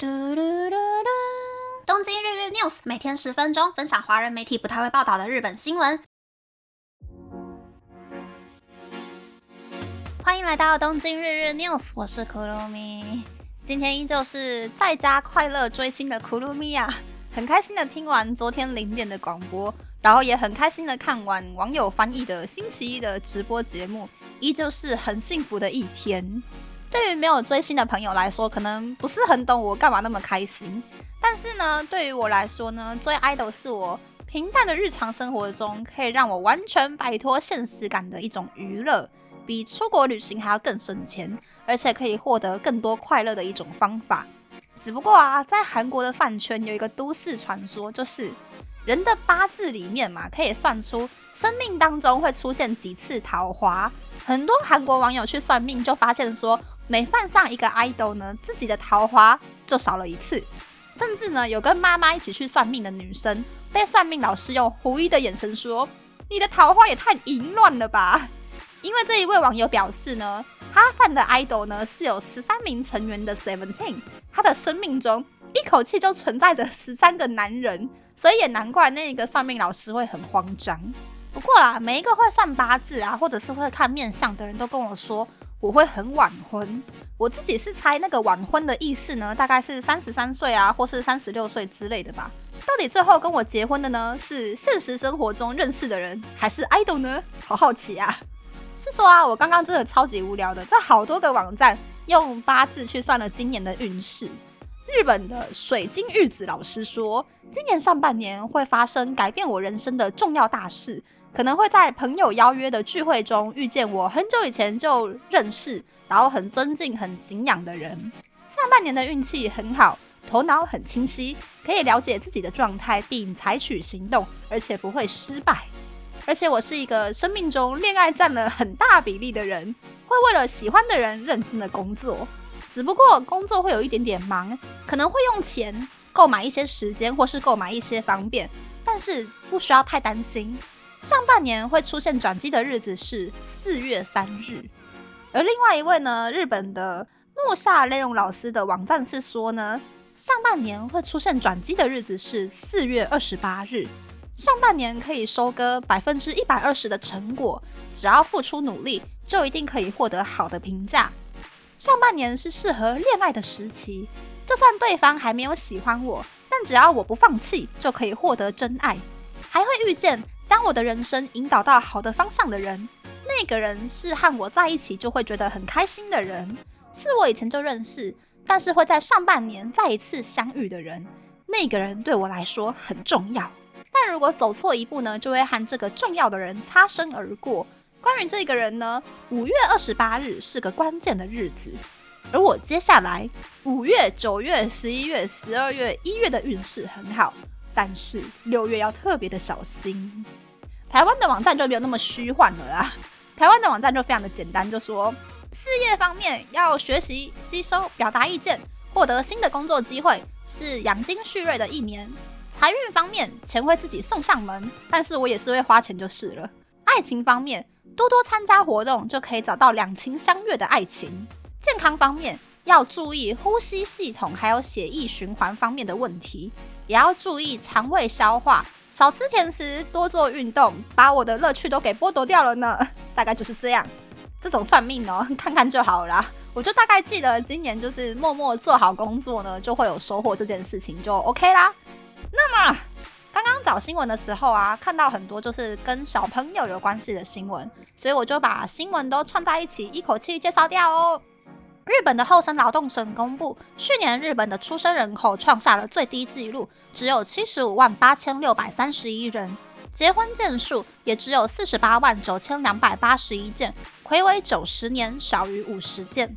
嘟嘟嘟嘟！东京日日 news 每天十分钟，分享华人媒体不太会报道的日本新闻。欢迎来到东京日日 news，我是库鲁米。今天依旧是在家快乐追星的库鲁米啊，很开心的听完昨天零点的广播，然后也很开心的看完网友翻译的星期一的直播节目，依旧是很幸福的一天。对于没有追星的朋友来说，可能不是很懂我干嘛那么开心。但是呢，对于我来说呢，追 idol 是我平淡的日常生活中可以让我完全摆脱现实感的一种娱乐，比出国旅行还要更省钱，而且可以获得更多快乐的一种方法。只不过啊，在韩国的饭圈有一个都市传说，就是人的八字里面嘛，可以算出生命当中会出现几次桃花。很多韩国网友去算命，就发现说。每犯上一个 idol 呢，自己的桃花就少了一次。甚至呢，有跟妈妈一起去算命的女生，被算命老师用狐疑的眼神说：“你的桃花也太淫乱了吧！”因为这一位网友表示呢，他犯的 idol 呢是有十三名成员的 Seventeen，他的生命中一口气就存在着十三个男人，所以也难怪那个算命老师会很慌张。不过啦，每一个会算八字啊，或者是会看面相的人都跟我说。我会很晚婚，我自己是猜那个晚婚的意思呢，大概是三十三岁啊，或是三十六岁之类的吧。到底最后跟我结婚的呢，是现实生活中认识的人，还是 idol 呢？好好奇啊！是说啊，我刚刚真的超级无聊的，在好多个网站用八字去算了今年的运势。日本的水晶玉子老师说，今年上半年会发生改变我人生的重要大事。可能会在朋友邀约的聚会中遇见我很久以前就认识，然后很尊敬、很敬仰的人。上半年的运气很好，头脑很清晰，可以了解自己的状态并采取行动，而且不会失败。而且我是一个生命中恋爱占了很大比例的人，会为了喜欢的人认真的工作。只不过工作会有一点点忙，可能会用钱购买一些时间，或是购买一些方便，但是不需要太担心。上半年会出现转机的日子是四月三日，而另外一位呢，日本的木下内容老师的网站是说呢，上半年会出现转机的日子是四月二十八日。上半年可以收割百分之一百二十的成果，只要付出努力，就一定可以获得好的评价。上半年是适合恋爱的时期，就算对方还没有喜欢我，但只要我不放弃，就可以获得真爱，还会遇见。将我的人生引导到好的方向的人，那个人是和我在一起就会觉得很开心的人，是我以前就认识，但是会在上半年再一次相遇的人，那个人对我来说很重要。但如果走错一步呢，就会和这个重要的人擦身而过。关于这个人呢，五月二十八日是个关键的日子，而我接下来五月、九月、十一月、十二月、一月的运势很好。但是六月要特别的小心。台湾的网站就没有那么虚幻了啦。台湾的网站就非常的简单，就说事业方面要学习、吸收、表达意见，获得新的工作机会，是养精蓄锐的一年。财运方面，钱会自己送上门，但是我也是会花钱就是了。爱情方面，多多参加活动就可以找到两情相悦的爱情。健康方面，要注意呼吸系统还有血液循环方面的问题。也要注意肠胃消化，少吃甜食，多做运动，把我的乐趣都给剥夺掉了呢。大概就是这样，这种算命哦，看看就好啦。我就大概记得今年就是默默做好工作呢，就会有收获这件事情就 OK 啦。那么刚刚找新闻的时候啊，看到很多就是跟小朋友有关系的新闻，所以我就把新闻都串在一起，一口气介绍掉哦。日本的厚生劳动省公布，去年日本的出生人口创下了最低纪录，只有七十五万八千六百三十一人，结婚件数也只有四十八万九千两百八十一件，魁违九十年少于五十件。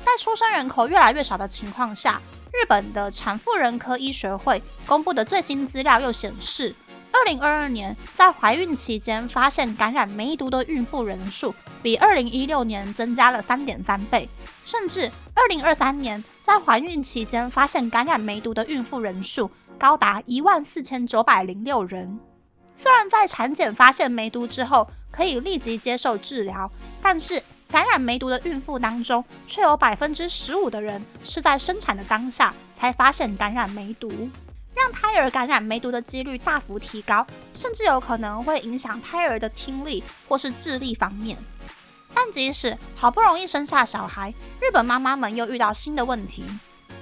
在出生人口越来越少的情况下，日本的产妇人科医学会公布的最新资料又显示。二零二二年，在怀孕期间发现感染梅毒的孕妇人数，比二零一六年增加了三点三倍，甚至二零二三年在怀孕期间发现感染梅毒的孕妇人数高达一万四千九百零六人。虽然在产检发现梅毒之后可以立即接受治疗，但是感染梅毒的孕妇当中，却有百分之十五的人是在生产的当下。才发现感染梅毒，让胎儿感染梅毒的几率大幅提高，甚至有可能会影响胎儿的听力或是智力方面。但即使好不容易生下小孩，日本妈妈们又遇到新的问题。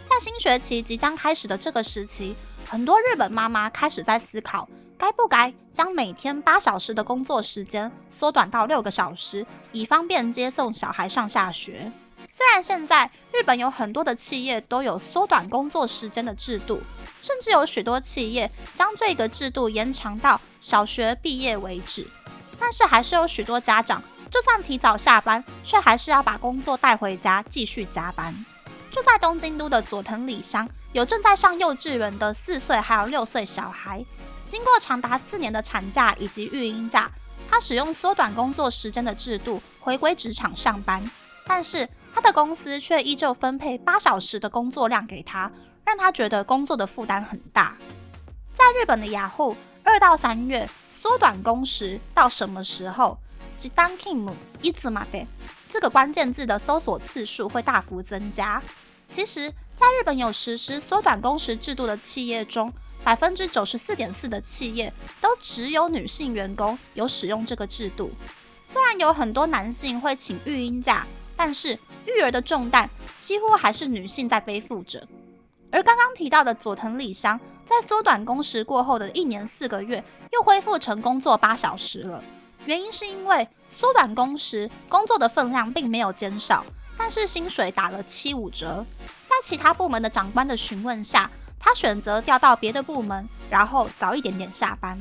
在新学期即将开始的这个时期，很多日本妈妈开始在思考，该不该将每天八小时的工作时间缩短到六个小时，以方便接送小孩上下学。虽然现在日本有很多的企业都有缩短工作时间的制度，甚至有许多企业将这个制度延长到小学毕业为止，但是还是有许多家长。就算提早下班，却还是要把工作带回家继续加班。住在东京都的佐藤里香，有正在上幼稚园的四岁还有六岁小孩。经过长达四年的产假以及育婴假，他使用缩短工作时间的制度回归职场上班。但是他的公司却依旧分配八小时的工作量给他，让他觉得工作的负担很大。在日本的雅虎，二到三月缩短工时到什么时候？即当 Kim 一字马的这个关键字的搜索次数会大幅增加。其实，在日本有实施缩短工时制度的企业中，百分之九十四点四的企业都只有女性员工有使用这个制度。虽然有很多男性会请育婴假，但是育儿的重担几乎还是女性在背负着。而刚刚提到的佐藤里香，在缩短工时过后的一年四个月，又恢复成工作八小时了。原因是因为缩短工时，工作的分量并没有减少，但是薪水打了七五折。在其他部门的长官的询问下，他选择调到别的部门，然后早一点点下班。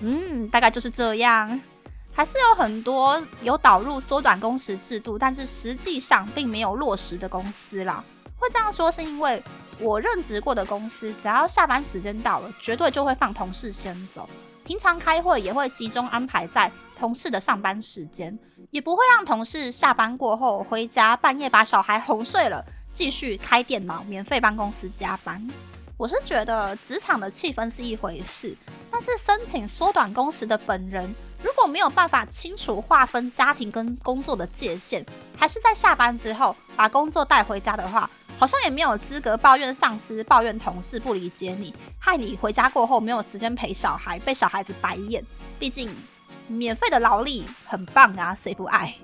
嗯，大概就是这样。还是有很多有导入缩短工时制度，但是实际上并没有落实的公司啦。会这样说是因为我任职过的公司，只要下班时间到了，绝对就会放同事先走。平常开会也会集中安排在同事的上班时间，也不会让同事下班过后回家半夜把小孩哄睡了，继续开电脑免费帮公司加班。我是觉得职场的气氛是一回事，但是申请缩短工时的本人如果没有办法清楚划分家庭跟工作的界限，还是在下班之后把工作带回家的话。好像也没有资格抱怨上司、抱怨同事不理解你，害你回家过后没有时间陪小孩，被小孩子白眼。毕竟免费的劳力很棒啊，谁不爱？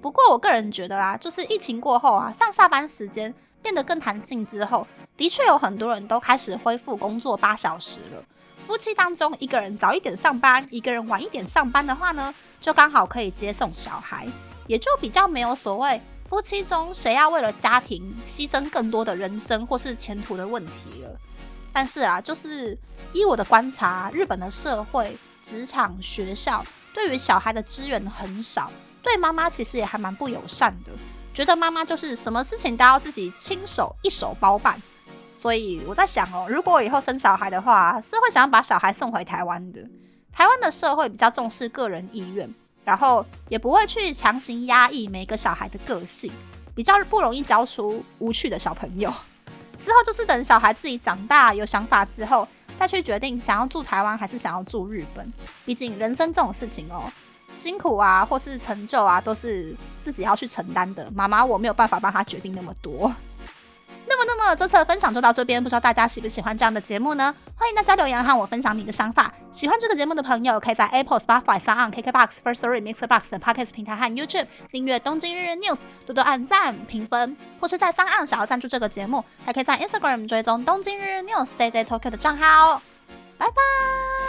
不过我个人觉得啊，就是疫情过后啊，上下班时间变得更弹性之后，的确有很多人都开始恢复工作八小时了。夫妻当中一个人早一点上班，一个人晚一点上班的话呢，就刚好可以接送小孩，也就比较没有所谓。夫妻中谁要为了家庭牺牲更多的人生或是前途的问题了？但是啊，就是依我的观察，日本的社会、职场、学校对于小孩的资源很少，对妈妈其实也还蛮不友善的，觉得妈妈就是什么事情都要自己亲手一手包办。所以我在想哦，如果以后生小孩的话，是会想要把小孩送回台湾的。台湾的社会比较重视个人意愿。然后也不会去强行压抑每个小孩的个性，比较不容易教出无趣的小朋友。之后就是等小孩自己长大有想法之后，再去决定想要住台湾还是想要住日本。毕竟人生这种事情哦，辛苦啊或是成就啊，都是自己要去承担的。妈妈我没有办法帮他决定那么多。那么，那么这次的分享就到这边，不知道大家喜不喜欢这样的节目呢？欢迎大家留言和我分享你的想法。喜欢这个节目的朋友，可以在 Apple、Spotify、s o n KKBox、First Story、Mixer Box 等 Podcast 平台和 YouTube 订阅《东京日日 News》，多多按赞、评分，或是在三岸想要赞助这个节目，还可以在 Instagram 追踪《东京日日 News》JJ Tokyo 的账号。拜拜。